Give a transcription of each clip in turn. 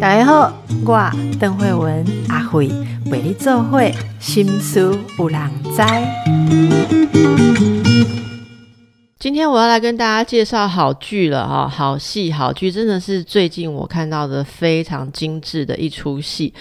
大家好，我邓慧文阿慧为你做会心思有人知。今天我要来跟大家介绍好剧了哈，好戏好剧，真的是最近我看到的非常精致的一出戏。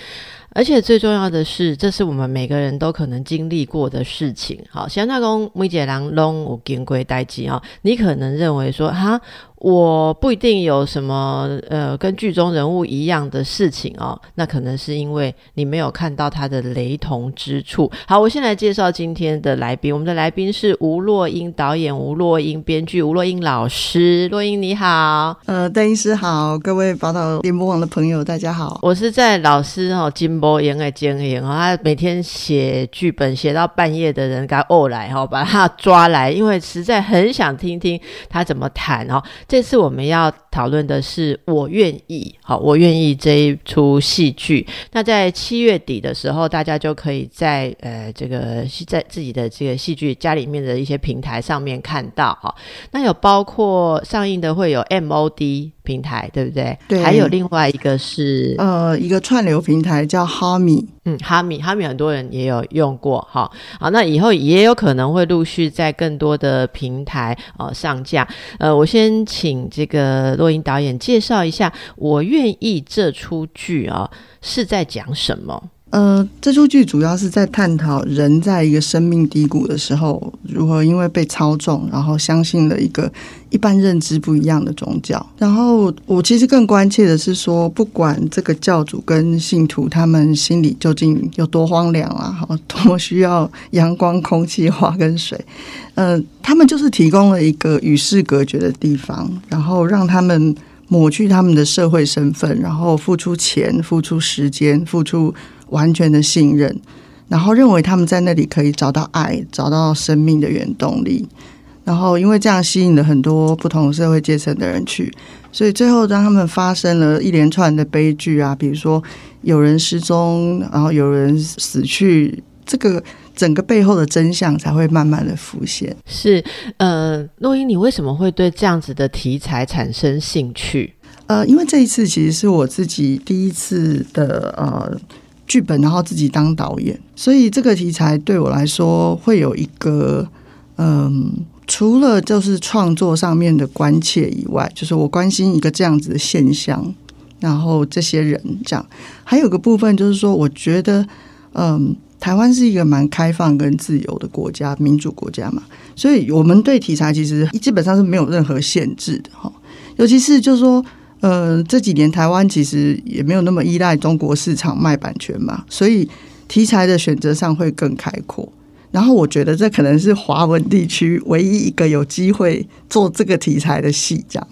而且最重要的是，这是我们每个人都可能经历过的事情。好，像那公梅姐郎龙我金龟代机啊，你可能认为说哈。我不一定有什么呃跟剧中人物一样的事情哦，那可能是因为你没有看到他的雷同之处。好，我先来介绍今天的来宾，我们的来宾是吴若英导演、吴若英编剧、吴若英老师。若英你好，呃，邓医师好，各位宝岛联播网的朋友大家好。我是在老师哦金波演的经营哦，他每天写剧本写到半夜的人，给他哦来哈，把他抓来，因为实在很想听听他怎么谈哦。这次我们要讨论的是《我愿意》好，《我愿意》这一出戏剧。那在七月底的时候，大家就可以在呃这个在自己的这个戏剧家里面的一些平台上面看到哈。那有包括上映的会有 MOD。平台对不对？对，还有另外一个是呃，一个串流平台叫哈米。嗯，哈米，哈米很多人也有用过哈。好，那以后也有可能会陆续在更多的平台呃上架。呃，我先请这个洛英导演介绍一下，我愿意这出剧啊是在讲什么。呃，这出剧主要是在探讨人在一个生命低谷的时候，如何因为被操纵，然后相信了一个一般认知不一样的宗教。然后我其实更关切的是说，不管这个教主跟信徒他们心里究竟有多荒凉啊，哈，多么需要阳光、空气、花跟水，呃，他们就是提供了一个与世隔绝的地方，然后让他们抹去他们的社会身份，然后付出钱、付出时间、付出。完全的信任，然后认为他们在那里可以找到爱，找到生命的原动力。然后因为这样吸引了很多不同社会阶层的人去，所以最后当他们发生了一连串的悲剧啊，比如说有人失踪，然后有人死去，这个整个背后的真相才会慢慢的浮现。是，呃，洛英，你为什么会对这样子的题材产生兴趣？呃，因为这一次其实是我自己第一次的呃。剧本，然后自己当导演，所以这个题材对我来说会有一个，嗯，除了就是创作上面的关切以外，就是我关心一个这样子的现象，然后这些人这样，还有个部分就是说，我觉得，嗯，台湾是一个蛮开放跟自由的国家，民主国家嘛，所以我们对题材其实基本上是没有任何限制的哈，尤其是就是说。呃，这几年台湾其实也没有那么依赖中国市场卖版权嘛，所以题材的选择上会更开阔。然后我觉得这可能是华文地区唯一一个有机会做这个题材的戏，这样，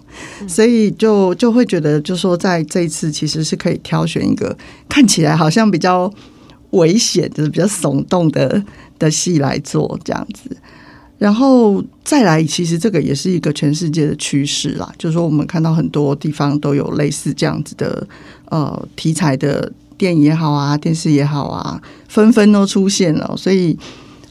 所以就就会觉得，就说在这一次其实是可以挑选一个看起来好像比较危险，就是比较耸动的的戏来做这样子。然后再来，其实这个也是一个全世界的趋势啦。就是说，我们看到很多地方都有类似这样子的呃题材的电影也好啊，电视也好啊，纷纷都出现了。所以，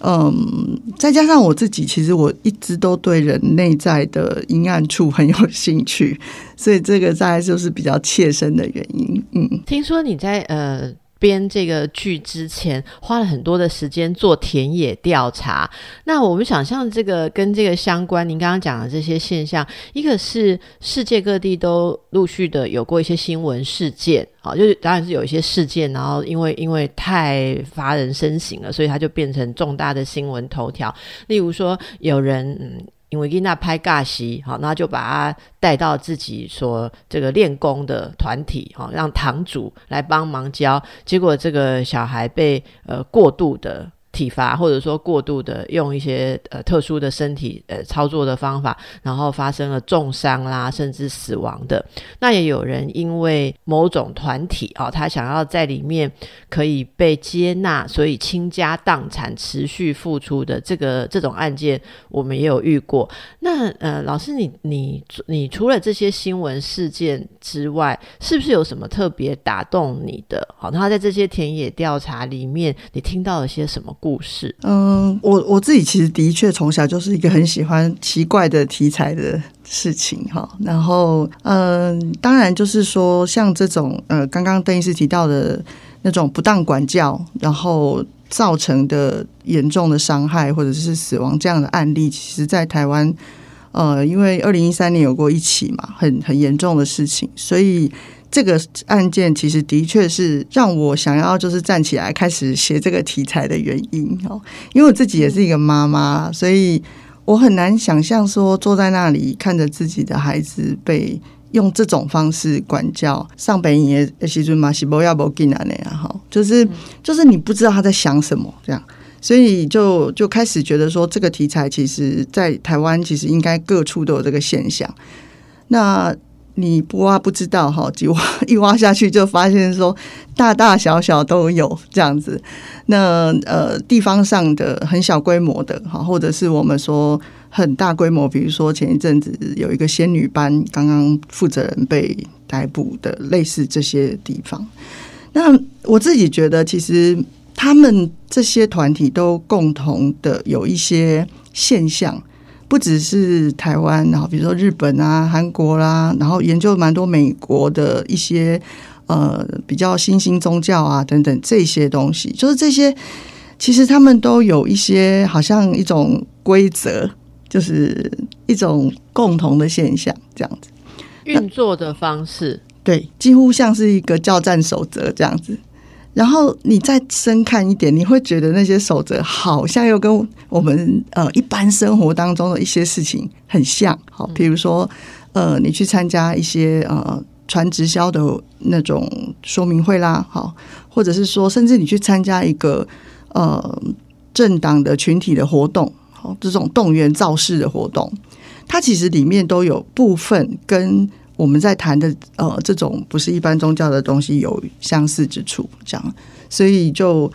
嗯，再加上我自己，其实我一直都对人内在的阴暗处很有兴趣，所以这个大概就是比较切身的原因。嗯，听说你在呃。编这个剧之前花了很多的时间做田野调查。那我们想象这个跟这个相关，您刚刚讲的这些现象，一个是世界各地都陆续的有过一些新闻事件，好，就是当然是有一些事件，然后因为因为太发人深省了，所以它就变成重大的新闻头条。例如说有人嗯。因为伊娜拍尬戏，好，那就把他带到自己所这个练功的团体，好，让堂主来帮忙教，结果这个小孩被呃过度的。体罚，或者说过度的用一些呃特殊的身体呃操作的方法，然后发生了重伤啦，甚至死亡的。那也有人因为某种团体哦，他想要在里面可以被接纳，所以倾家荡产持续付出的这个这种案件，我们也有遇过。那呃，老师，你你你除了这些新闻事件之外，是不是有什么特别打动你的？好，那在这些田野调查里面，你听到了些什么？故事？嗯，我我自己其实的确从小就是一个很喜欢奇怪的题材的事情哈。然后，嗯，当然就是说，像这种呃，刚刚邓医师提到的那种不当管教，然后造成的严重的伤害或者是死亡这样的案例，其实，在台湾，呃，因为二零一三年有过一起嘛，很很严重的事情，所以。这个案件其实的确是让我想要就是站起来开始写这个题材的原因哦，因为我自己也是一个妈妈，所以我很难想象说坐在那里看着自己的孩子被用这种方式管教，上北也其实嘛是不要不给那样哈，就是就是你不知道他在想什么这样，所以就就开始觉得说这个题材其实，在台湾其实应该各处都有这个现象，那。你不挖不知道哈，一挖 一挖下去就发现说大大小小都有这样子。那呃地方上的很小规模的哈，或者是我们说很大规模，比如说前一阵子有一个仙女班，刚刚负责人被逮捕的，类似这些地方。那我自己觉得，其实他们这些团体都共同的有一些现象。不只是台湾，然后比如说日本啊、韩国啦，然后研究蛮多美国的一些呃比较新兴宗教啊等等这些东西，就是这些其实他们都有一些好像一种规则，就是一种共同的现象这样子运作的方式，对，几乎像是一个交战守则这样子。然后你再深看一点，你会觉得那些守则好像又跟我们呃一般生活当中的一些事情很像。好，比如说呃，你去参加一些呃传直销的那种说明会啦，好，或者是说，甚至你去参加一个呃政党的群体的活动，好，这种动员造势的活动，它其实里面都有部分跟。我们在谈的呃，这种不是一般宗教的东西有相似之处，这样，所以就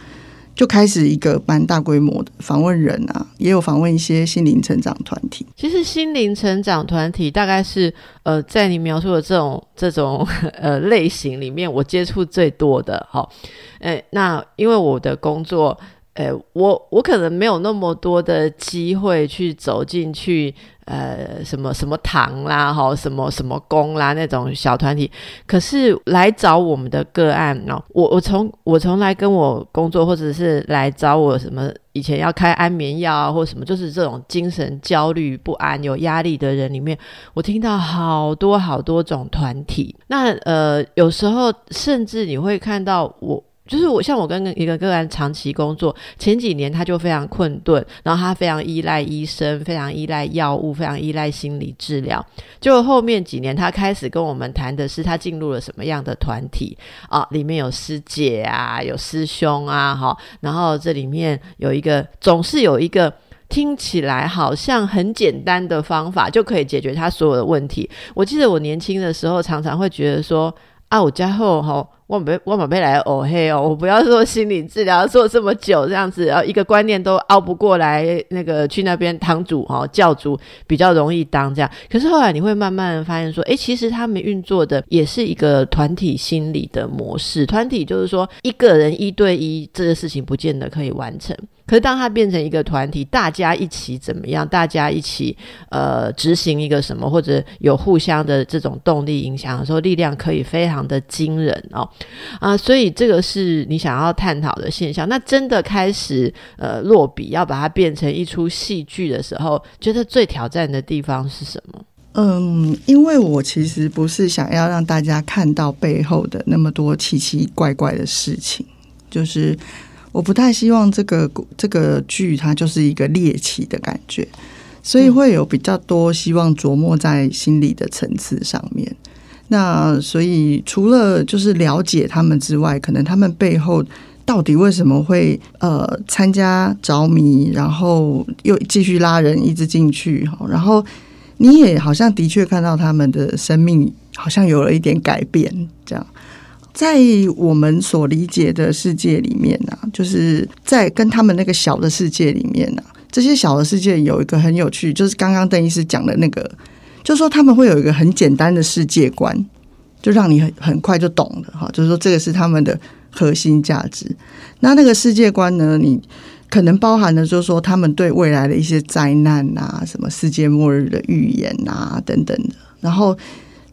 就开始一个蛮大规模的访问人啊，也有访问一些心灵成长团体。其实心灵成长团体大概是呃，在你描述的这种这种 呃类型里面，我接触最多的。哈，诶，那因为我的工作。诶，我我可能没有那么多的机会去走进去，呃，什么什么堂啦，哈，什么什么宫啦那种小团体。可是来找我们的个案哦，我我从我从来跟我工作，或者是来找我什么以前要开安眠药啊，或什么，就是这种精神焦虑不安、有压力的人里面，我听到好多好多种团体。那呃，有时候甚至你会看到我。就是我像我跟一个个案长期工作，前几年他就非常困顿，然后他非常依赖医生，非常依赖药物，非常依赖心理治疗。就后面几年，他开始跟我们谈的是他进入了什么样的团体啊？里面有师姐啊，有师兄啊，哈，然后这里面有一个总是有一个听起来好像很简单的方法就可以解决他所有的问题。我记得我年轻的时候常常会觉得说啊，我家后吼。我没我没来哦嘿哦，我不要做心理治疗做这么久这样子，然后一个观念都熬不过来，那个去那边堂主哈教主比较容易当这样。可是后来你会慢慢发现说，哎，其实他们运作的也是一个团体心理的模式。团体就是说一个人一对一这个事情不见得可以完成，可是当它变成一个团体，大家一起怎么样？大家一起呃执行一个什么，或者有互相的这种动力影响的时候，力量可以非常的惊人哦。啊，所以这个是你想要探讨的现象。那真的开始呃落笔，要把它变成一出戏剧的时候，觉得最挑战的地方是什么？嗯，因为我其实不是想要让大家看到背后的那么多奇奇怪怪的事情，就是我不太希望这个这个剧它就是一个猎奇的感觉，所以会有比较多希望琢磨在心理的层次上面。那所以除了就是了解他们之外，可能他们背后到底为什么会呃参加着迷，然后又继续拉人一直进去哈，然后你也好像的确看到他们的生命好像有了一点改变，这样在我们所理解的世界里面呢，就是在跟他们那个小的世界里面呢，这些小的世界有一个很有趣，就是刚刚邓医师讲的那个。就是说他们会有一个很简单的世界观，就让你很很快就懂了哈。就是说这个是他们的核心价值。那那个世界观呢，你可能包含了就是说他们对未来的一些灾难啊，什么世界末日的预言啊等等的，然后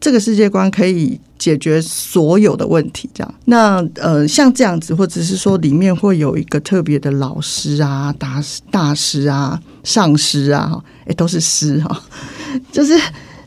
这个世界观可以解决所有的问题，这样。那呃，像这样子，或者是说里面会有一个特别的老师啊、大师、大师啊、上师啊，哈，哎，都是师哈，就是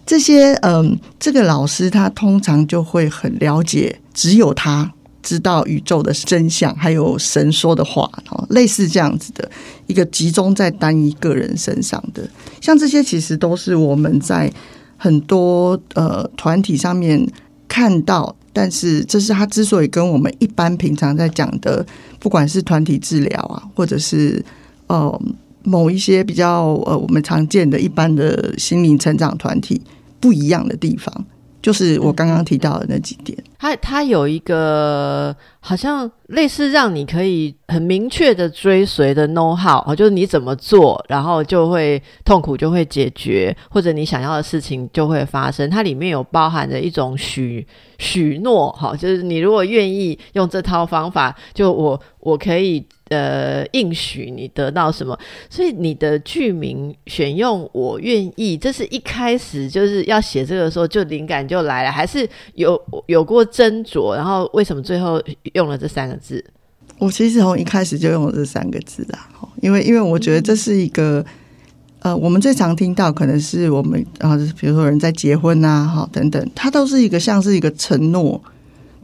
这些嗯，这个老师他通常就会很了解，只有他。知道宇宙的真相，还有神说的话，哦，类似这样子的一个集中在单一个人身上的，像这些其实都是我们在很多呃团体上面看到，但是这是他之所以跟我们一般平常在讲的，不管是团体治疗啊，或者是呃某一些比较呃我们常见的一般的心灵成长团体不一样的地方。就是我刚刚提到的那几点，它它有一个好像类似让你可以很明确的追随的 know how，就是你怎么做，然后就会痛苦就会解决，或者你想要的事情就会发生。它里面有包含着一种许许诺，哈，就是你如果愿意用这套方法，就我我可以。呃，应许你得到什么？所以你的剧名选用“我愿意”，这是一开始就是要写这个的时候就灵感就来了，还是有有过斟酌？然后为什么最后用了这三个字？我其实从一开始就用了这三个字啦，因为因为我觉得这是一个呃，我们最常听到可能是我们啊，比如说人在结婚啊，哈等等，它都是一个像是一个承诺。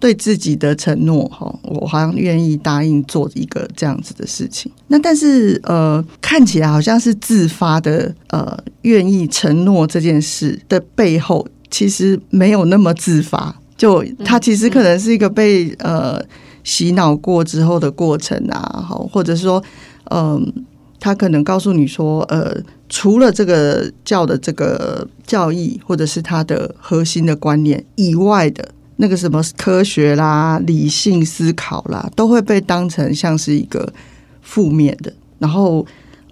对自己的承诺，哈，我好像愿意答应做一个这样子的事情。那但是，呃，看起来好像是自发的，呃，愿意承诺这件事的背后，其实没有那么自发。就他其实可能是一个被呃洗脑过之后的过程啊，好，或者说，嗯，他可能告诉你说，呃，除了这个教的这个教义，或者是他的核心的观念以外的。那个什么科学啦、理性思考啦，都会被当成像是一个负面的，然后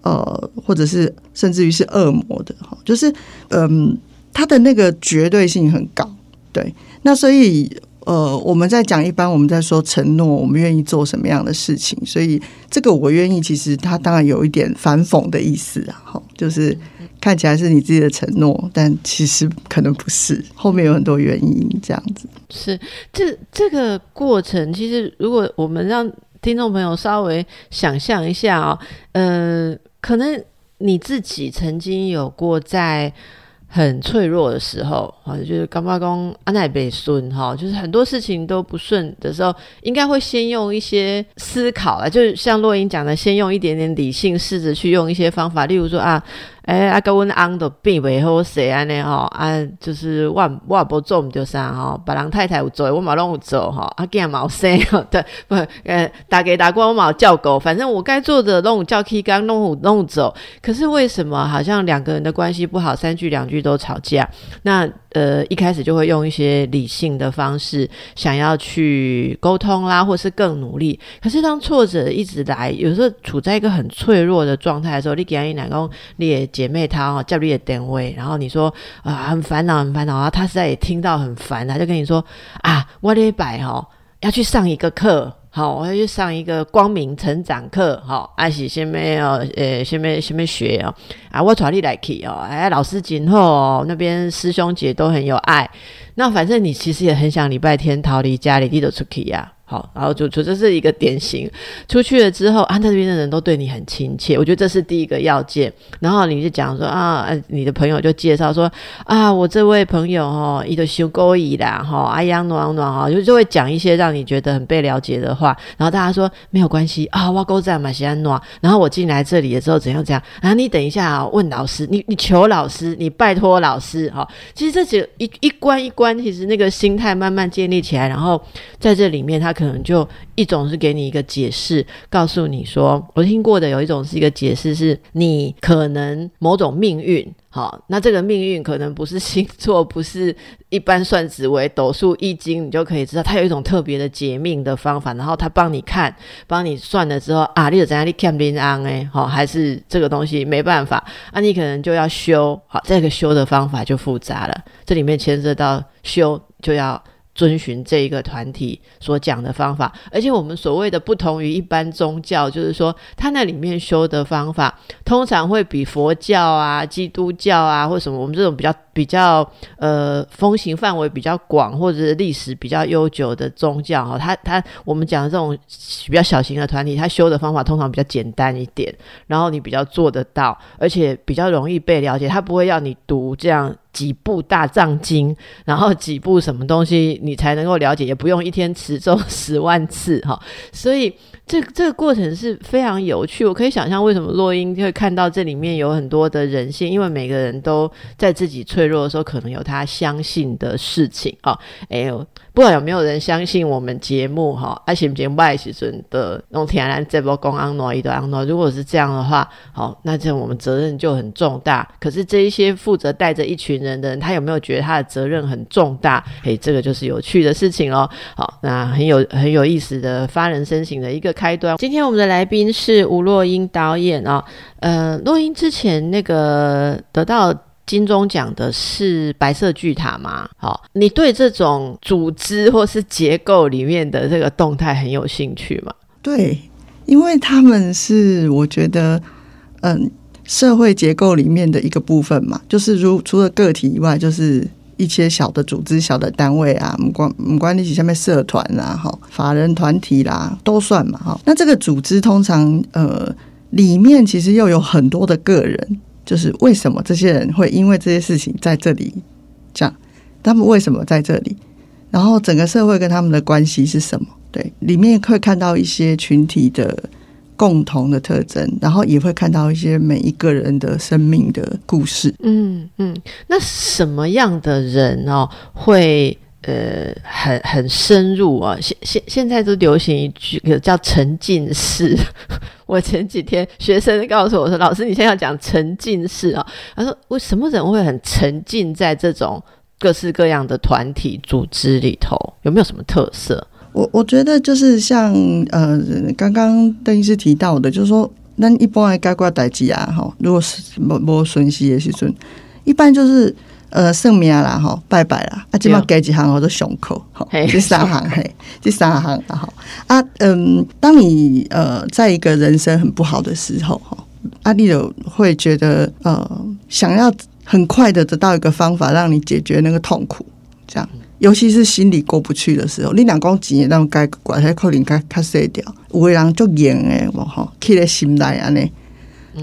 呃，或者是甚至于是恶魔的哈，就是嗯，他的那个绝对性很高，对。那所以呃，我们在讲一般我们在说承诺，我们愿意做什么样的事情，所以这个我愿意，其实它当然有一点反讽的意思啊，哈，就是。看起来是你自己的承诺，但其实可能不是，后面有很多原因这样子。是这这个过程，其实如果我们让听众朋友稍微想象一下啊，呃，可能你自己曾经有过在。很脆弱的时候，啊，就是干巴公安奈北顺哈，就是很多事情都不顺的时候，应该会先用一些思考啊，就是像洛英讲的，先用一点点理性，试着去用一些方法，例如说啊。哎，阿哥，阮昂都变袂好势安尼吼，啊，就是我我也无做毋着啥吼，别人太太有做，我嘛拢有做吼，啊，囝嘛有生吼，对，不，呃，打给打过我嘛有叫狗，反正我该做的拢有叫 K 刚弄有弄走，可是为什么好像两个人的关系不好，三句两句都吵架？那呃，一开始就会用一些理性的方式，想要去沟通啦，或是更努力。可是当挫折一直来，有时候处在一个很脆弱的状态的时候，你给阿一两公，你也姐妹她哦叫你的单位，然后你说啊很烦恼很烦恼啊，她实在也听到很烦，她就跟你说啊，我礼拜哦要去上一个课。好，我要去上一个光明成长课。好，还是先没有，呃，先没先没学哦。啊，我带你来去哦。哎，老师今后哦，那边师兄姐都很有爱。那反正你其实也很想礼拜天逃离家里，你都出去呀。好，然后就就这是一个典型。出去了之后，啊，那边的人都对你很亲切，我觉得这是第一个要件。然后你就讲说啊，你的朋友就介绍说啊，我这位朋友哈，一个修勾椅啦，哈，哎呀暖暖哈，就就会讲一些让你觉得很被了解的话。然后大家说没有关系啊，我勾在嘛西安暖。然后我进来这里的时候怎样怎样啊？你等一下啊，问老师，你你求老师，你拜托老师哈。其实这几一一关一关，其实那个心态慢慢建立起来，然后在这里面他。可能就一种是给你一个解释，告诉你说，我听过的有一种是一个解释，是你可能某种命运，好，那这个命运可能不是星座，不是一般算紫微斗数易经，你就可以知道，它有一种特别的解命的方法，然后他帮你看，帮你算了之后啊，你有怎样你看平安哎，好，还是这个东西没办法，啊，你可能就要修，好，这个修的方法就复杂了，这里面牵涉到修就要。遵循这一个团体所讲的方法，而且我们所谓的不同于一般宗教，就是说它那里面修的方法，通常会比佛教啊、基督教啊或什么我们这种比较比较呃风行范围比较广或者是历史比较悠久的宗教哈，它它我们讲的这种比较小型的团体，它修的方法通常比较简单一点，然后你比较做得到，而且比较容易被了解，它不会要你读这样。几部大藏经，然后几部什么东西你才能够了解，也不用一天持咒 十万次哈。所以这这个过程是非常有趣。我可以想象为什么洛英会看到这里面有很多的人性，因为每个人都在自己脆弱的时候，可能有他相信的事情啊。哎呦。不管有没有人相信我们节目哈，爱情节目外时准的弄天然这波公安诺一段安诺，如果是这样的话，好，那这我们责任就很重大。可是这一些负责带着一群人的人，他有没有觉得他的责任很重大？诶，这个就是有趣的事情哦。好，那很有很有意思的发人深省的一个开端。今天我们的来宾是吴若英导演啊，呃，若英之前那个得到。金钟奖的是白色巨塔吗？好，你对这种组织或是结构里面的这个动态很有兴趣吗？对，因为他们是我觉得，嗯，社会结构里面的一个部分嘛，就是如除了个体以外，就是一些小的组织、小的单位啊，不管不管你下面社团啊，哈，法人团体啦，都算嘛，哈。那这个组织通常呃，里面其实又有很多的个人。就是为什么这些人会因为这些事情在这里讲？他们为什么在这里？然后整个社会跟他们的关系是什么？对，里面会看到一些群体的共同的特征，然后也会看到一些每一个人的生命的故事。嗯嗯，那什么样的人哦会？呃，很很深入啊！现现现在都流行一句叫沉浸式。我前几天学生告诉我说：“老师，你现在要讲沉浸式啊？”他说：“为什么人会很沉浸在这种各式各样的团体组织里头？有没有什么特色？”我我觉得就是像呃，刚刚邓医师提到的，就是说，那一般来该挂代机啊，哈，如果是没没顺息的时阵，一般就是。呃，算命啦，吼，拜拜啦，啊，今嘛给几行我都胸口，好，第三行，嘿，第三行，然后啊，嗯，当你呃，在一个人生很不好的时候，哈，啊，你有会觉得呃，想要很快的得到一个方法让你解决那个痛苦，这样，尤其是心里过不去的时候，你两公几那种该管他可能该卡碎掉，有的人就严诶，我哈，起在心内安尼，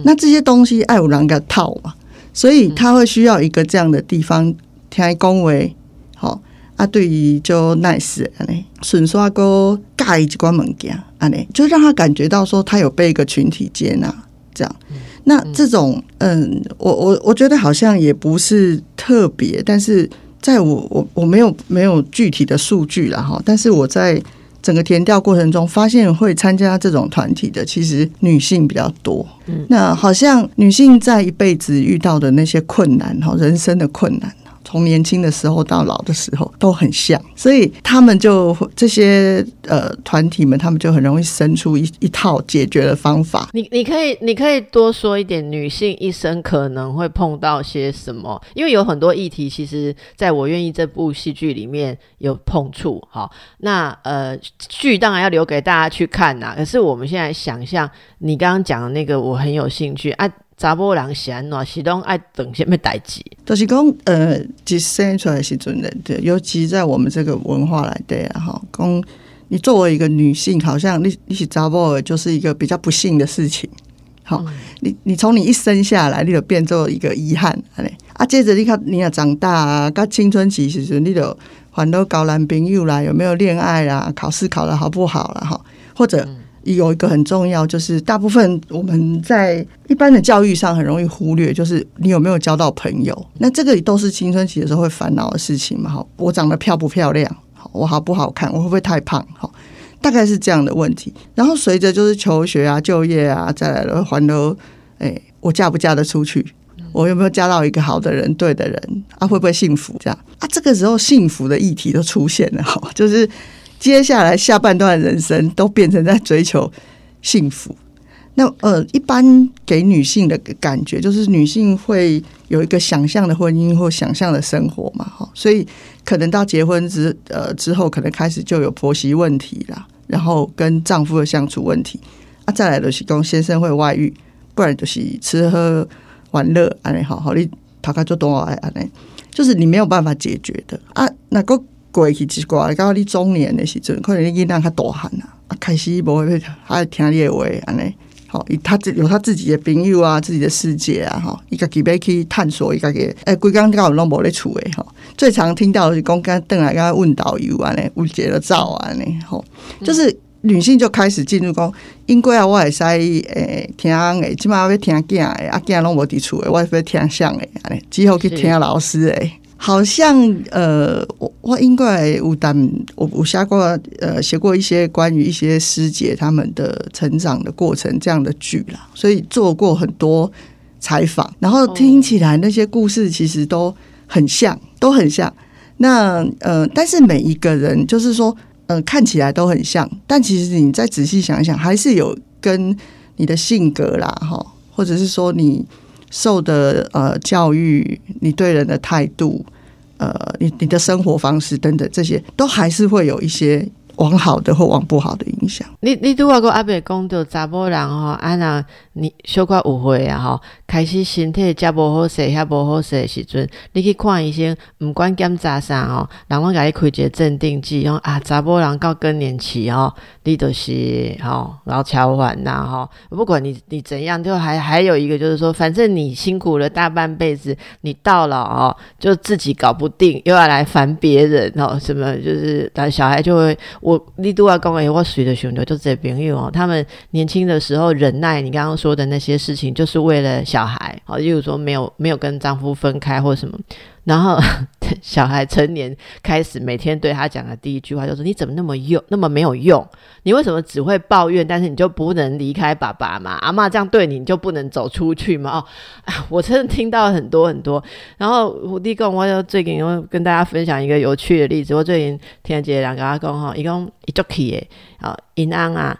那这些东西爱有人给套嘛。所以他会需要一个这样的地方，听恭维，好啊，对于就 nice 安尼，顺刷个盖一关门件安尼，就让他感觉到说他有被一个群体接纳，这样。那这种，嗯，我我我觉得好像也不是特别，但是在我我我没有没有具体的数据了哈，但是我在。整个填调过程中，发现会参加这种团体的，其实女性比较多。嗯，那好像女性在一辈子遇到的那些困难，哈，人生的困难。从年轻的时候到老的时候都很像，所以他们就这些呃团体们，他们就很容易生出一一套解决的方法。你你可以你可以多说一点，女性一生可能会碰到些什么？因为有很多议题，其实在我愿意这部戏剧里面有碰触。好，那呃剧当然要留给大家去看呐。可是我们现在想象你刚刚讲的那个，我很有兴趣啊。查某人是安怎？是拢爱等什么代志？就是讲，呃，一生出来时阵的，对，尤其在我们这个文化来对啊，哈，讲你作为一个女性，好像你你是查甫，就是一个比较不幸的事情。好，你你从你一生下来，你就变做一个遗憾，安啊，接着你看，你要长大啊，到青春期时阵，你就烦恼交男朋友啦，有没有恋爱啦，考试考得好不好了哈，或者。有一个很重要，就是大部分我们在一般的教育上很容易忽略，就是你有没有交到朋友。那这个都是青春期的时候会烦恼的事情嘛？好，我长得漂不漂亮？好，我好不好看？我会不会太胖？好，大概是这样的问题。然后随着就是求学啊、就业啊，再来了还都，哎，我嫁不嫁得出去？我有没有嫁到一个好的人、对的人？啊，会不会幸福？这样啊，这个时候幸福的议题都出现了，哈，就是。接下来下半段人生都变成在追求幸福。那呃，一般给女性的感觉就是女性会有一个想象的婚姻或想象的生活嘛，哈。所以可能到结婚之呃之后，可能开始就有婆媳问题啦，然后跟丈夫的相处问题啊，再来就是讲先生会外遇，不然就是吃喝玩乐安尼好好你跑开做多少爱安尼，就是你没有办法解决的啊。那个过去一挂，到你中年的时阵，可能你囡仔较大汉啊，啊开始无会还听你的话安尼。好，他自有他自己的朋友啊，自己的世界啊，吼，伊家己要去探索，伊家己诶，规刚刚拢无咧厝诶，吼，最常听到的是讲刚邓来跟他问导游啊，呢，误解了照安尼，吼，就是女性就开始进入讲，因为啊，我会使诶听诶，即码要听囝诶，啊囝拢无伫厝诶，我要听相诶，安尼，之后去听老师诶。好像呃，我我应该有当我我写过呃写过一些关于一些师姐他们的成长的过程这样的剧啦，所以做过很多采访，然后听起来那些故事其实都很像，都很像。那呃，但是每一个人就是说，呃，看起来都很像，但其实你再仔细想一想，还是有跟你的性格啦，哈，或者是说你。受的呃教育，你对人的态度，呃，你你的生活方式等等，这些都还是会有一些。往好的或往不好的影响。你你拄话个阿伯讲到查某人吼，啊那你小可误会啊吼，开始身体食无好势，遐无好势的时阵，你去看医生，毋管检查啥吼，人拢甲你开一个镇定剂，讲啊查甫人到更年期吼，你都是吼老超凡呐吼，不管你你怎样，就还还有一个就是说，反正你辛苦了大半辈子，你到了哦，就自己搞不定，又要来烦别人哦，什么就是，但小孩就会。我你都要讲诶，我随的兄弟就这朋友哦，他们年轻的时候忍耐你刚刚说说的那些事情，就是为了小孩，好，例如说没有没有跟丈夫分开或什么。然后 小孩成年开始每天对他讲的第一句话就是：“你怎么那么用，那么没有用？你为什么只会抱怨，但是你就不能离开爸爸嘛？阿妈这样对你，你就不能走出去吗？”哦，我真的听到很多很多。然后我弟跟，我就最近又跟大家分享一个有趣的例子。我最近听姐两个阿公哈，一共一桌起诶。好，银安啊，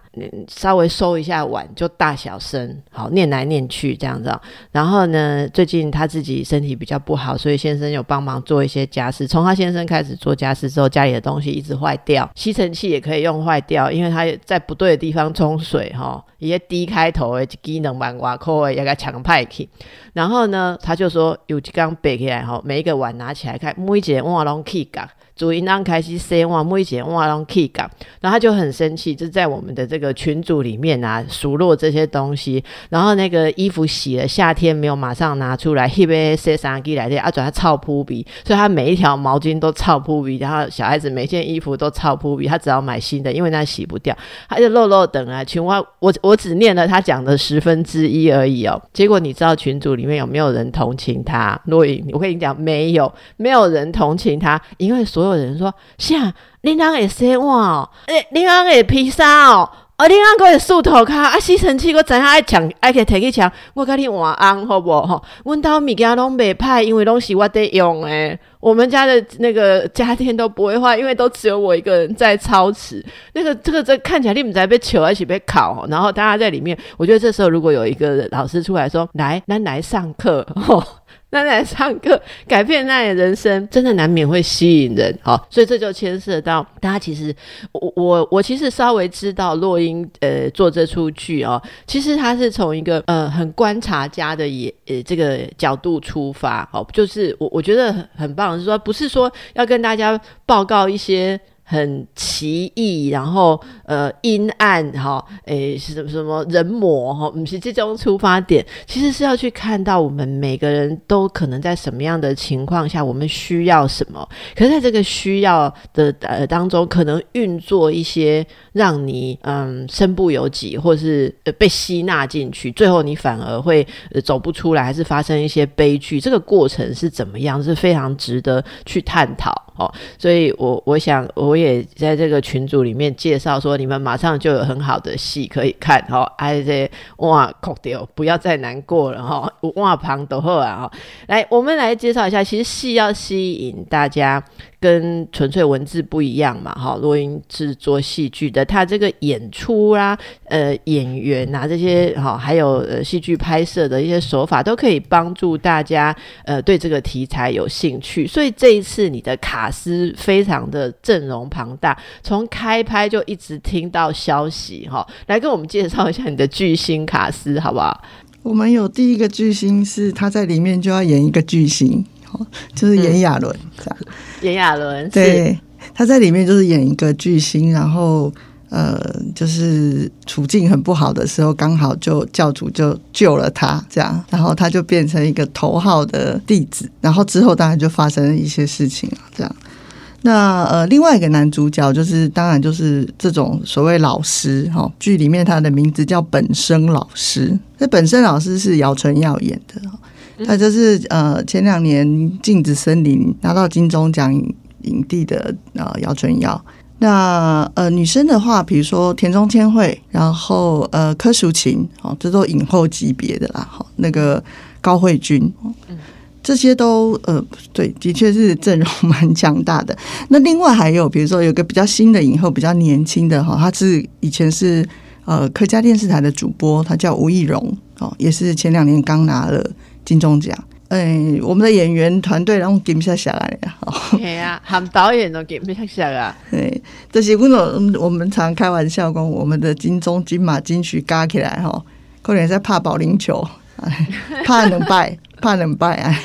稍微收一下碗就大小声，好念来念去这样子。然后呢，最近他自己身体比较不好，所以先生有帮忙做一些家事。从他先生开始做家事之后，家里的东西一直坏掉，吸尘器也可以用坏掉，因为他在不对的地方冲水哈，一些低开头的机能蛮瓦扣的，也给抢派去。然后呢，他就说有几缸背起来哈，每一个碗拿起来看，每一节碗拢起角。主音让开始说哇，每一件哇拢 key 感，然后他就很生气，就在我们的这个群组里面啊数落这些东西，然后那个衣服洗了，夏天没有马上拿出来，一杯 C 三 G 来的，啊，转他臭扑鼻，所以他每一条毛巾都臭扑鼻，然后小孩子每件衣服都臭扑鼻，他只要买新的，因为那洗不掉，他就漏漏等啊，群话我我只念了他讲的十分之一而已哦，结果你知道群组里面有没有人同情 他？若隐，我跟你讲，没有，没有人同情他，因为所。有人说：“像你啷会洗碗哦？诶，你啷会披萨哦？啊，你啷个会梳头壳？啊，吸尘器我知影爱抢，爱去摕去抢。我甲你换红好不？吼，阮兜物件拢袂歹，因为拢是我得用诶。我们家的那个家电都不会坏，因为都只有我一个人在操持。那个这个这看起来你们在被求而且被考，然后大家在里面。我觉得这时候如果有一个老师出来说：来，来来上课。” 那来上课改变那的人生，真的难免会吸引人，好，所以这就牵涉到大家。其实我我我其实稍微知道洛英呃做这出剧哦，其实他是从一个呃很观察家的也呃这个角度出发，哦，就是我我觉得很很棒，是说不是说要跟大家报告一些。很奇异，然后呃阴暗哈，诶什么什么人魔哈，不是这种出发点，其实是要去看到我们每个人都可能在什么样的情况下，我们需要什么，可是在这个需要的呃当中，可能运作一些让你嗯身不由己，或是被吸纳进去，最后你反而会呃走不出来，还是发生一些悲剧，这个过程是怎么样，是非常值得去探讨。哦。所以我我想我。也在这个群组里面介绍说，你们马上就有很好的戏可以看哈，哎这哇哭掉，不要再难过了哈，哇旁都好啊哈，来我们来介绍一下，其实戏要吸引大家。跟纯粹文字不一样嘛，哈，录音制作戏剧的，他这个演出啦，呃，演员啊这些，哈，还有呃戏剧拍摄的一些手法，都可以帮助大家，呃，对这个题材有兴趣。所以这一次你的卡卡斯非常的阵容庞大，从开拍就一直听到消息哈。来跟我们介绍一下你的巨星卡斯好不好？我们有第一个巨星是他在里面就要演一个巨星，就是演亚纶这样。演亚纶，对，他在里面就是演一个巨星，然后。呃，就是处境很不好的时候，刚好就教主就救了他，这样，然后他就变成一个头号的弟子，然后之后当然就发生了一些事情了，这样。那呃，另外一个男主角就是，当然就是这种所谓老师哈，剧里面他的名字叫本生老师，那本生老师是姚纯耀演的，他就是呃前两年《镜子森林》拿到金钟奖影帝的呃姚纯耀。那呃，女生的话，比如说田中千惠，然后呃，柯淑琴，哦，这都影后级别的啦，哈，那个高慧君，嗯，这些都呃，对，的确是阵容蛮强大的。那另外还有，比如说有个比较新的影后，比较年轻的哈，她是以前是呃客家电视台的主播，她叫吴亦荣，哦，也是前两年刚拿了金钟奖。哎，我们的演员团队然后给不下下来呀，对啊，含导演都给不下下啊。对，就是我们我们常开玩笑讲，我们的金钟、金马、金曲加起来哈，可能在怕保龄球，怕能败，怕能败哎。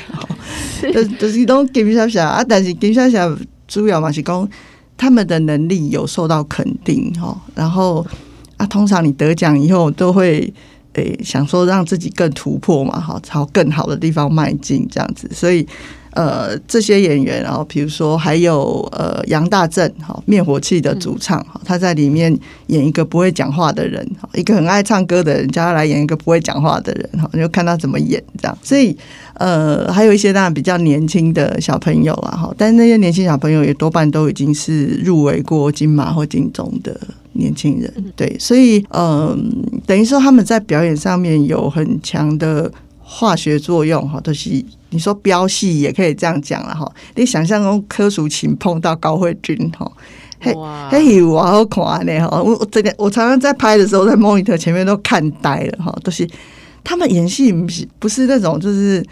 就就是 都给不下下啊，但是给不下下主要嘛是讲他们的能力有受到肯定哈，然后啊，通常你得奖以后都会。诶，想说让自己更突破嘛，哈，朝更好的地方迈进这样子，所以呃，这些演员，然后比如说还有呃杨大正，哈，灭火器的主唱，哈，他在里面演一个不会讲话的人，哈，一个很爱唱歌的人，叫他来演一个不会讲话的人，哈，就看他怎么演这样，所以呃，还有一些当然比较年轻的小朋友啊，哈，但是那些年轻小朋友也多半都已经是入围过金马或金钟的。年轻人对，所以嗯，等于说他们在表演上面有很强的化学作用哈，都是你说飙戏也可以这样讲了哈。你想象中柯淑琴碰到高慧君哈，嘿，嘿，我好看呢哈。我我这个我常常在拍的时候，在 monitor 前面都看呆了哈，都是他们演戏不是不是那种就是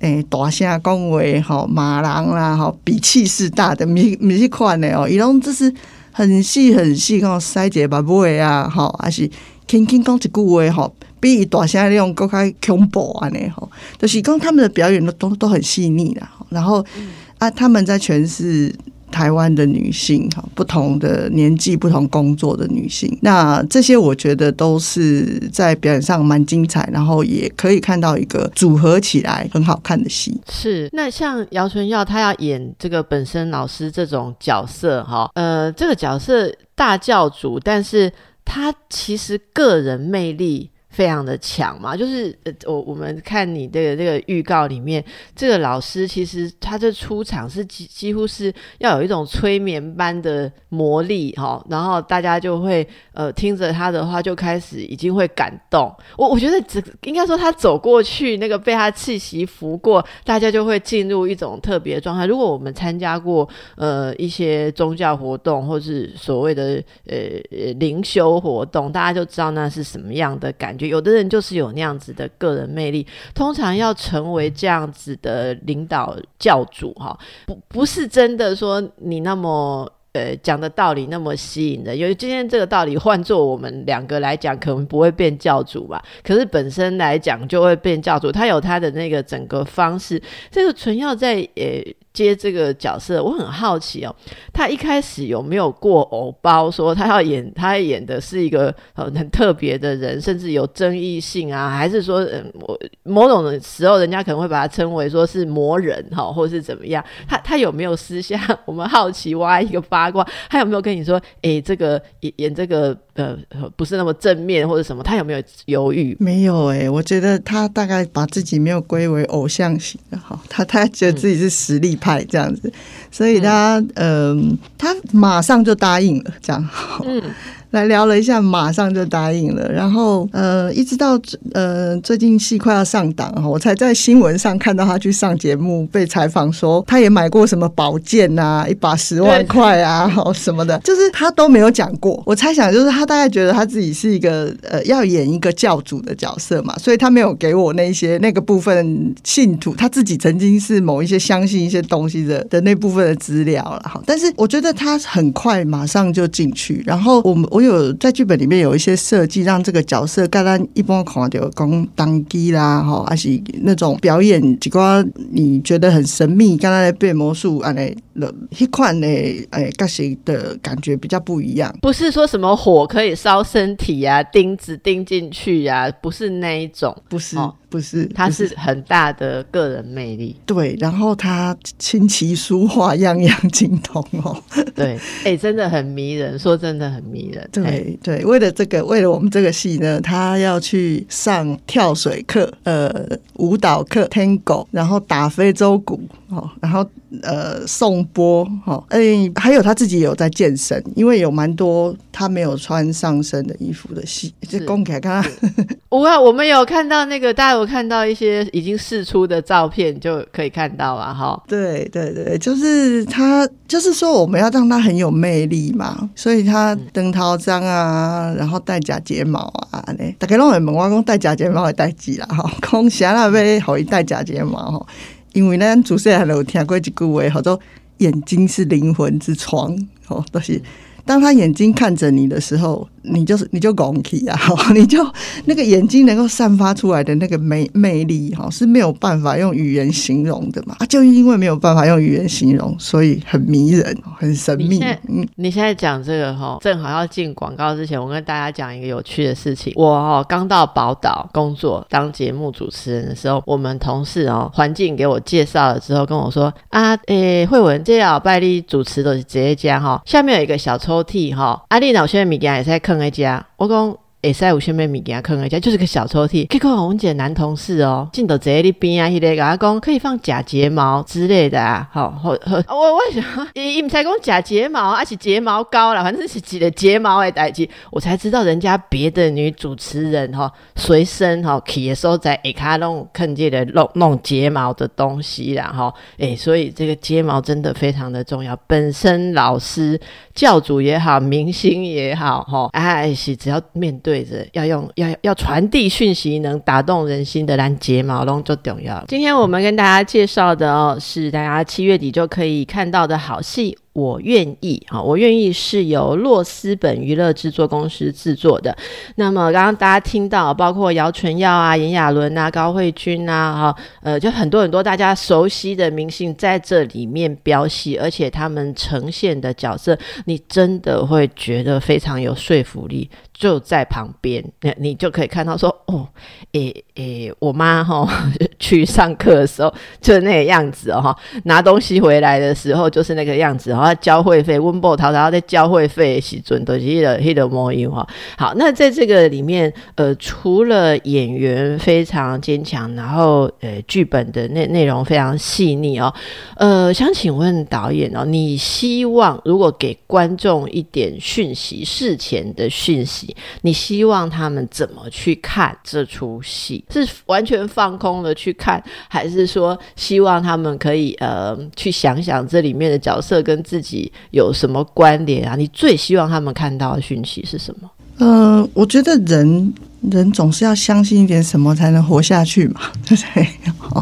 诶大声恭维哈马郎啦哈比气势大的没没去看的哦，伊拢就是。很细很细，讲塞一把尾啊，吼，还是轻轻讲一句话，吼，比伊大声那种更较恐怖安尼，吼，就是讲他们的表演都都都很细腻啦，然后啊，他们在诠释。台湾的女性哈，不同的年纪、不同工作的女性，那这些我觉得都是在表演上蛮精彩，然后也可以看到一个组合起来很好看的戏。是，那像姚纯耀他要演这个本身老师这种角色哈，呃，这个角色大教主，但是他其实个人魅力。非常的强嘛，就是呃，我我们看你的这个预告里面，这个老师其实他这出场是几几乎是要有一种催眠般的魔力哈，然后大家就会呃听着他的话就开始已经会感动。我我觉得只应该说他走过去那个被他气息拂过，大家就会进入一种特别状态。如果我们参加过呃一些宗教活动或是所谓的呃灵修活动，大家就知道那是什么样的感觉。有的人就是有那样子的个人魅力，通常要成为这样子的领导教主哈，不不是真的说你那么呃讲的道理那么吸引人。因为今天这个道理换做我们两个来讲，可能不会变教主吧，可是本身来讲就会变教主。他有他的那个整个方式，这个纯耀在呃。接这个角色，我很好奇哦。他一开始有没有过偶包？说他要演，他演的是一个很特别的人，甚至有争议性啊？还是说，嗯，我某种的时候，人家可能会把他称为说是魔人哈，或是怎么样？他他有没有私下？我们好奇挖一个八卦，他有没有跟你说，哎，这个演演这个呃，不是那么正面或者什么？他有没有犹豫？没有哎，我觉得他大概把自己没有归为偶像型的哈，他他觉得自己是实力派。这样子，所以他嗯，他马上就答应了，这样。嗯，来聊了一下，马上就答应了。然后呃，一直到呃最近戏快要上档哈，我才在新闻上看到他去上节目，被采访说他也买过什么宝剑啊，一把十万块啊，好什么的，就是他都没有讲过。我猜想就是他大概觉得他自己是一个呃要演一个教主的角色嘛，所以他没有给我那些那个部分信徒他自己曾经是某一些相信一些东西的的那部分的资料了哈。但是我觉得他很快马上就进去，然后我们。我有在剧本里面有一些设计，让这个角色刚刚一般看到讲当机啦，哈，还是那种表演几个你觉得很神秘，刚刚在变魔术啊，那一款呢，哎，跟谁的感觉比较不一样？不是说什么火可以烧身体呀，钉子钉进去呀，不是那一种，不是。不是，他是很大的个人魅力。对，然后他琴棋书画样样精通哦。对，哎，真的很迷人。说真的很迷人。对对，为了这个，为了我们这个戏呢，他要去上跳水课，呃，舞蹈课，Tango，然后打非洲鼓，哦，然后。呃，颂钵哈，哎，还有他自己有在健身，因为有蛮多他没有穿上身的衣服的戏，就公开看。我我们有看到那个，大家有看到一些已经试出的照片，就可以看到啊，哈。对对对，就是他，就是说我们要让他很有魅力嘛，所以他灯涛章啊，然后戴假睫毛啊，呢，大家拢会问我讲戴假睫毛会戴几啦，哈，空闲了呗，好一戴假睫毛哈。因为咱主持人有听过一句话，叫做“眼睛是灵魂之窗”，哦，都是。当他眼睛看着你的时候，你就是你就拱起啊，你就那个眼睛能够散发出来的那个魅魅力哈是没有办法用语言形容的嘛啊，就因为没有办法用语言形容，所以很迷人，很神秘。嗯，你现在讲这个哈，正好要进广告之前，我跟大家讲一个有趣的事情。我哦刚到宝岛工作当节目主持人的时候，我们同事哦环境给我介绍了之后跟我说啊，诶慧文这要拜你主持的是这家哈，下面有一个小抽。高铁吼啊，你若有啥物件会使囥咧遮，我讲。会使有虾米物件放一下，就是个小抽屉。结果我们姐男同事哦，进到这里边啊，迄个甲我讲可以放假睫毛之类的啊。好，好，我我想，伊伊唔才讲假睫毛，而是睫毛膏啦，反正是挤的睫毛诶代志。我才知道人家别的女主持人哈，随身哈，去的时候在下卡弄看见的弄弄睫毛的东西啦哈。诶，所以这个睫毛真的非常的重要。本身老师、教主也好，明星也好，哈，哎是只要面对。对着要用要要传递讯息能打动人心的蓝睫毛龙就重要。今天我们跟大家介绍的哦，是大家七月底就可以看到的好戏。我愿意，好，我愿意是由洛斯本娱乐制作公司制作的。那么刚刚大家听到，包括姚纯耀啊、炎亚纶啊、高慧君啊，哈，呃，就很多很多大家熟悉的明星在这里面飙戏，而且他们呈现的角色，你真的会觉得非常有说服力。就在旁边，你你就可以看到说，哦，诶诶，我妈哈 去上课的时候就是那个样子哦，拿东西回来的时候就是那个样子，然他交会费，温波淘淘在交会费时准都是迄个迄个模样哈。好，那在这个里面，呃，除了演员非常坚强，然后呃，剧本的内内容非常细腻哦，呃，想请问导演哦，你希望如果给观众一点讯息，事前的讯息？你希望他们怎么去看这出戏？是完全放空了去看，还是说希望他们可以呃去想想这里面的角色跟自己有什么关联啊？你最希望他们看到的讯息是什么？嗯，我觉得人人总是要相信一点什么才能活下去嘛，对 不对？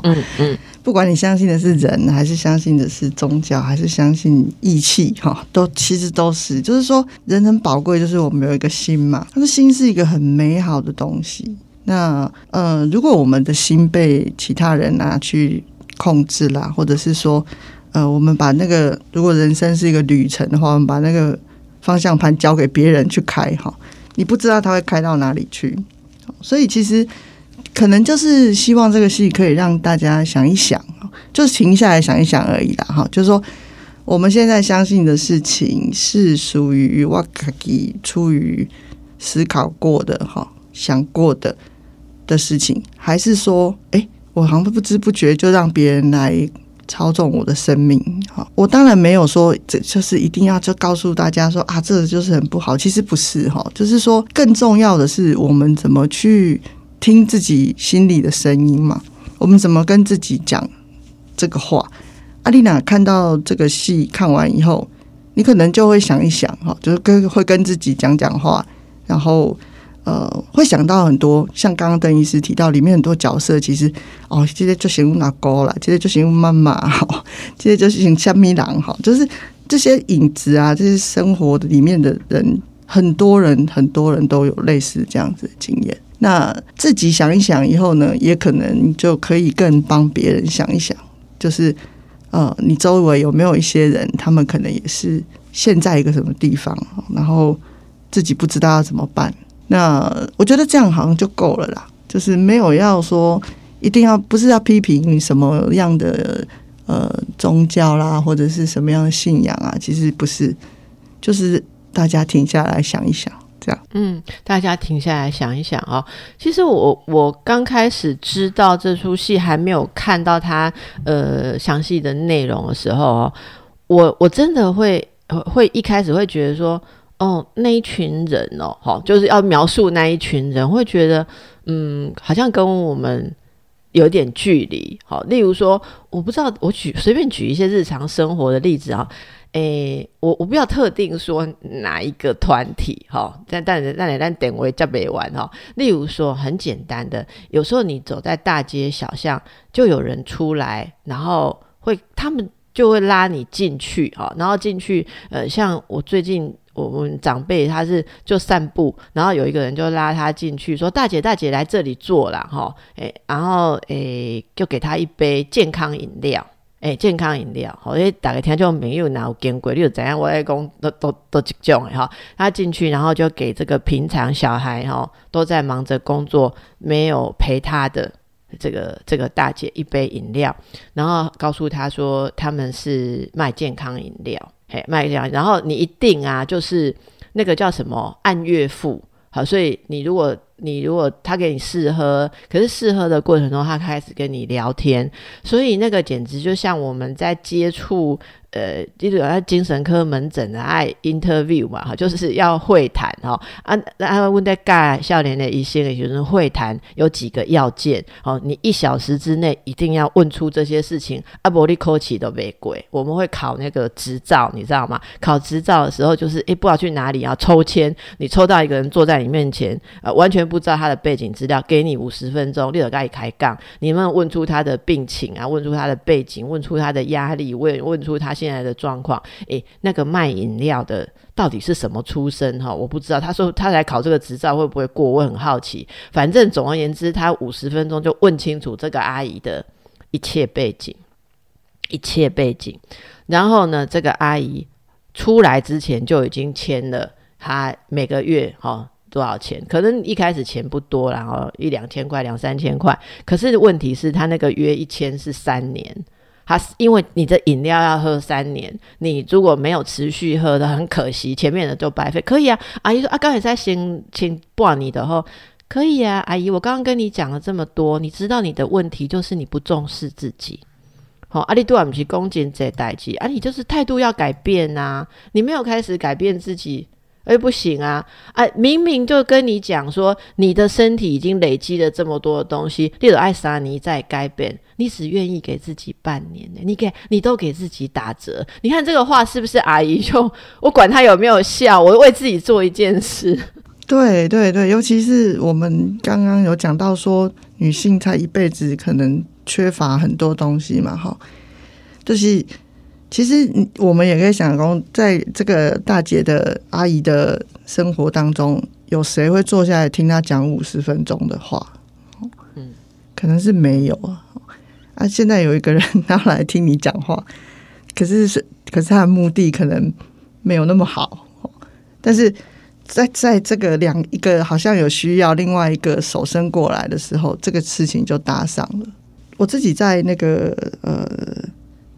嗯嗯。不管你相信的是人，还是相信的是宗教，还是相信义气，哈，都其实都是，就是说，人很宝贵，就是我们有一个心嘛。他的心是一个很美好的东西。那，呃，如果我们的心被其他人拿去控制啦，或者是说，呃，我们把那个，如果人生是一个旅程的话，我们把那个方向盘交给别人去开，哈，你不知道他会开到哪里去。所以，其实。可能就是希望这个戏可以让大家想一想，就停下来想一想而已啦。哈，就是说我们现在相信的事情是属于我自己出于思考过的、哈想过的的事情，还是说，哎，我好像不知不觉就让别人来操纵我的生命。好，我当然没有说这就是一定要就告诉大家说啊，这就是很不好。其实不是哈，就是说更重要的是我们怎么去听自己心里的声音嘛。我们怎么跟自己讲这个话？阿丽娜看到这个戏看完以后，你可能就会想一想哈，就是跟会跟自己讲讲话，然后。呃，会想到很多，像刚刚邓医师提到，里面很多角色其实哦，这些就形容拿高了，这些就形容妈妈哈，这些就形容虾米郎哈，就是这些影子啊，这些生活里面的人，很多人很多人都有类似这样子的经验。那自己想一想以后呢，也可能就可以更帮别人想一想，就是呃，你周围有没有一些人，他们可能也是现在一个什么地方，然后自己不知道要怎么办。那我觉得这样好像就够了啦，就是没有要说一定要不是要批评什么样的呃宗教啦，或者是什么样的信仰啊，其实不是，就是大家停下来想一想，这样。嗯，大家停下来想一想啊。其实我我刚开始知道这出戏还没有看到它呃详细的内容的时候哦，我我真的会会一开始会觉得说。哦，那一群人哦，好，就是要描述那一群人，会觉得，嗯，好像跟我们有点距离。好，例如说，我不知道，我举随便举一些日常生活的例子啊，诶，我我不要特定说哪一个团体，哈，但但但你但点位叫别玩哈。例如说，很简单的，有时候你走在大街小巷，就有人出来，然后会他们就会拉你进去，哈，然后进去，呃，像我最近。我们长辈他是就散步，然后有一个人就拉他进去，说：“大姐，大姐来这里坐了哈。”诶，然后诶，就给他一杯健康饮料，诶，健康饮料。好，诶，打个听就没有拿有见过，你有怎样？我外公都都都几种哈。他进去，然后就给这个平常小孩哈都在忙着工作，没有陪他的这个这个大姐一杯饮料，然后告诉他说他们是卖健康饮料。嘿，卖这样，然后你一定啊，就是那个叫什么按月付，好，所以你如果你如果他给你试喝，可是试喝的过程中，他开始跟你聊天，所以那个简直就像我们在接触。呃，就是在精神科门诊的爱 interview 嘛，哈，就是要会谈哈啊，然后问在盖笑脸的一些的学生会谈有几个要件，哦，你一小时之内一定要问出这些事情，阿伯利科奇都没鬼，我们会考那个执照，你知道吗？考执照的时候就是诶，不知道去哪里要抽签，你抽到一个人坐在你面前，呃，完全不知道他的背景资料，给你五十分钟，立刻盖开杠，你们问出他的病情啊，问出他的背景，问出他的压力，问问出他现现在的状况，诶，那个卖饮料的到底是什么出身哈？我不知道。他说他来考这个执照会不会过？我很好奇。反正总而言之，他五十分钟就问清楚这个阿姨的一切背景，一切背景。然后呢，这个阿姨出来之前就已经签了，她每个月哈多少钱？可能一开始钱不多，然后一两千块、两三千块。可是问题是，他那个约一签是三年。他因为你的饮料要喝三年，你如果没有持续喝的，很可惜，前面的就白费。可以啊，阿姨说啊，刚才在先请挂你的后，可以啊，阿姨，我刚刚跟你讲了这么多，你知道你的问题就是你不重视自己。好，阿里杜尔不是恭敬在代际，啊，你就是态度要改变呐，你没有开始改变自己。哎，不行啊！哎，明明就跟你讲说，你的身体已经累积了这么多的东西，例如爱沙尼在改变，你只愿意给自己半年呢？你给，你都给自己打折。你看这个话是不是阿姨？就我管他有没有效，我为自己做一件事。对对对，尤其是我们刚刚有讲到说，女性她一辈子可能缺乏很多东西嘛，哈，就是。其实，我们也可以想说，在这个大姐的阿姨的生活当中，有谁会坐下来听她讲五十分钟的话？嗯，可能是没有啊。啊，现在有一个人要来听你讲话，可是是，可是他的目的可能没有那么好。但是在在这个两一个好像有需要，另外一个手伸过来的时候，这个事情就搭上了。我自己在那个呃。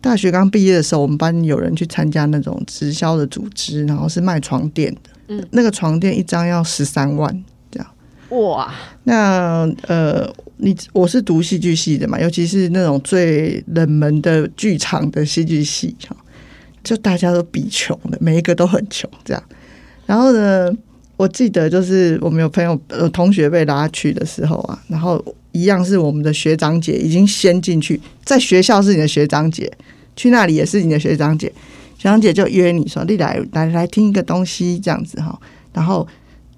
大学刚毕业的时候，我们班有人去参加那种直销的组织，然后是卖床垫的。嗯，那个床垫一张要十三万，这样。哇！那呃，你我是读戏剧系的嘛，尤其是那种最冷门的剧场的戏剧系哈，就大家都比穷的，每一个都很穷这样。然后呢，我记得就是我们有朋友呃同学被拉去的时候啊，然后一样是我们的学长姐已经先进去，在学校是你的学长姐，去那里也是你的学长姐，学长姐就约你说你来来来听一个东西这样子哈，然后。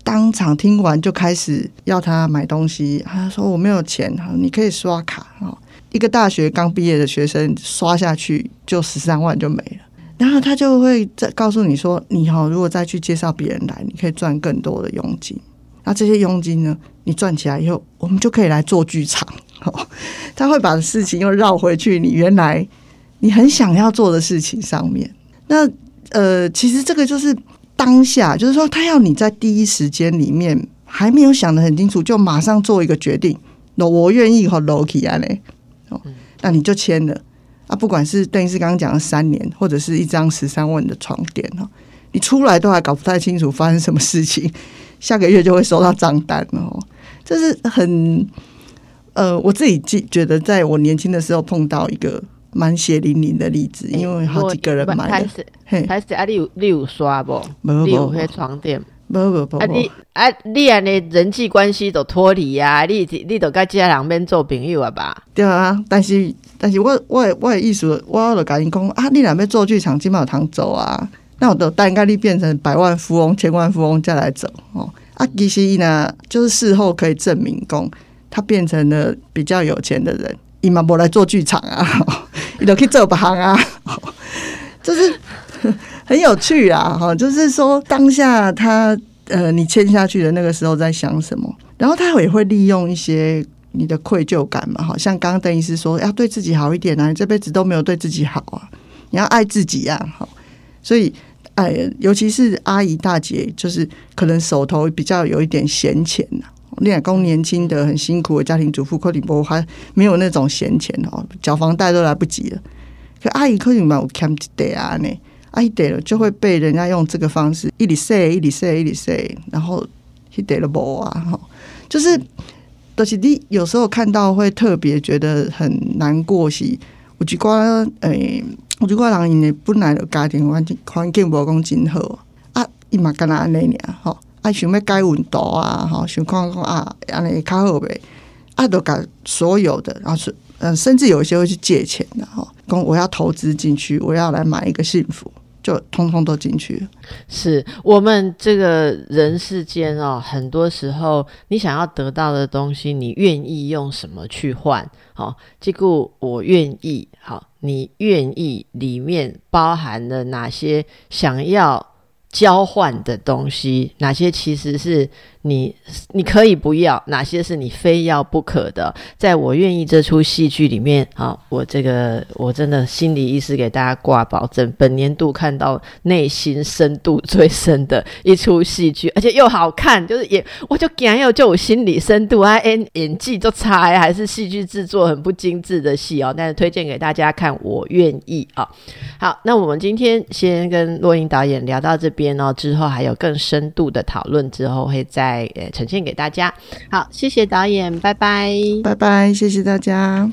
当场听完就开始要他买东西，他说我没有钱，你可以刷卡哦。一个大学刚毕业的学生刷下去就十三万就没了，然后他就会再告诉你说，你好，如果再去介绍别人来，你可以赚更多的佣金。那这些佣金呢，你赚起来以后，我们就可以来做剧场。他会把事情又绕回去，你原来你很想要做的事情上面。那呃，其实这个就是。当下就是说，他要你在第一时间里面还没有想得很清楚，就马上做一个决定。那我愿意和 Loki 啊嘞，哦，那你就签了啊。不管是邓医师刚刚讲的三年，或者是一张十三万的床垫哦，你出来都还搞不太清楚发生什么事情，下个月就会收到账单哦。这是很呃，我自己记觉得，在我年轻的时候碰到一个。蛮血淋淋的例子，因为好几个人买的。嘿，开始啊，你有你有刷不？你有那床垫？不不不，啊你啊你安尼人际关系都脱离啊，你你都跟其他人边做朋友啊吧？对啊，但是但是我我我的意思，我就跟你讲啊，你两边做剧场，起码有堂走啊，那我都带你变成百万富翁、千万富翁再来走哦。啊，其实呢，就是事后可以证明，公他变成了比较有钱的人。伊嘛无来做剧场啊，伊都去做别行啊，就是很有趣啊，哈，就是说当下他呃，你签下去的那个时候在想什么，然后他也会利用一些你的愧疚感嘛，好像刚刚邓医师说要对自己好一点啊，你这辈子都没有对自己好啊，你要爱自己呀，好，所以哎，尤其是阿姨大姐，就是可能手头比较有一点闲钱呐。练工年轻的很辛苦的家庭主妇，柯林波还没有那种闲钱哦，缴房贷都来不及了。可阿姨柯林嘛，我看得啊呢，阿姨得了就会被人家用这个方式一里塞一里塞一里塞，然后他得了不啊哈，就是都是你有时候看到会特别觉得很难过是，有一寡诶，有一寡人因为本来的家庭环境环境无讲真好啊，伊嘛干那安尼尔吼。啊，想要改运动啊，吼，想看看啊，安尼较好呗。啊，都改所有的，然后是嗯，甚至有一些会去借钱的，吼，讲我要投资进去，我要来买一个幸福，就通通都进去。是我们这个人世间哦，很多时候你想要得到的东西，你愿意用什么去换？好，结果我愿意。好，你愿意里面包含了哪些想要？交换的东西，哪些其实是你你可以不要，哪些是你非要不可的？在我愿意这出戏剧里面啊，我这个我真的心理医师给大家挂保证，本年度看到内心深度最深的一出戏剧，而且又好看，就是也我就讲要就有心理深度啊，演演技都差，还是戏剧制作很不精致的戏哦，但是推荐给大家看，我愿意啊。好，那我们今天先跟洛英导演聊到这。边哦，之后还有更深度的讨论，之后会再呃呈现给大家。好，谢谢导演，拜拜，拜拜，谢谢大家。